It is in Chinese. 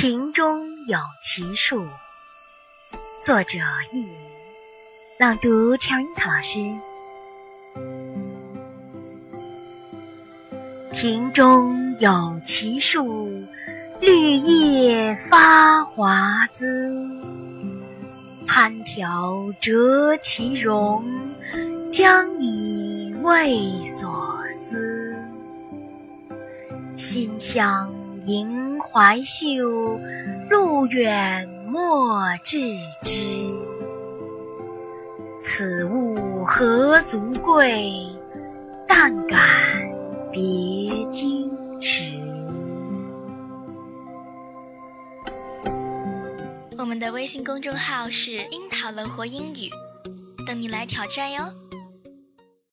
庭中有奇树，作者佚名，朗读：陈樱桃老师。庭中有奇树，绿叶发华滋，攀条折其荣，将以慰所思。馨香迎怀袖，路远莫致之。此物何足贵？但感别经时。我们的微信公众号是“樱桃乐活英语”，等你来挑战哟。